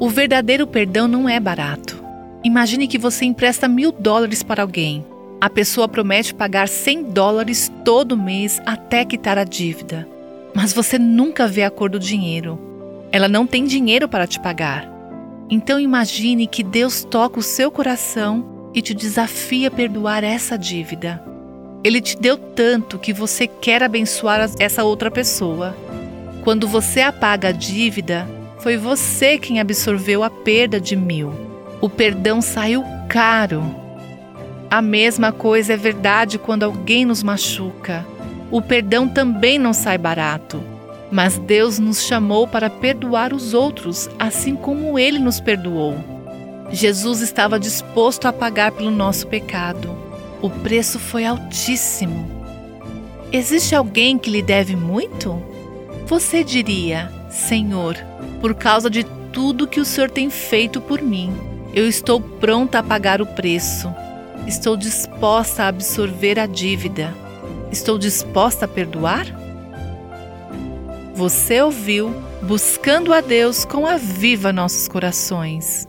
O verdadeiro perdão não é barato. Imagine que você empresta mil dólares para alguém. A pessoa promete pagar 100 dólares todo mês até quitar a dívida. Mas você nunca vê a cor do dinheiro. Ela não tem dinheiro para te pagar. Então imagine que Deus toca o seu coração e te desafia a perdoar essa dívida. Ele te deu tanto que você quer abençoar essa outra pessoa. Quando você apaga a dívida, foi você quem absorveu a perda de mil. O perdão saiu caro. A mesma coisa é verdade quando alguém nos machuca. O perdão também não sai barato. Mas Deus nos chamou para perdoar os outros, assim como Ele nos perdoou. Jesus estava disposto a pagar pelo nosso pecado. O preço foi altíssimo. Existe alguém que lhe deve muito? Você diria: Senhor, por causa de tudo que o Senhor tem feito por mim, eu estou pronta a pagar o preço. Estou disposta a absorver a dívida. Estou disposta a perdoar? Você ouviu Buscando a Deus com a Viva Nossos Corações.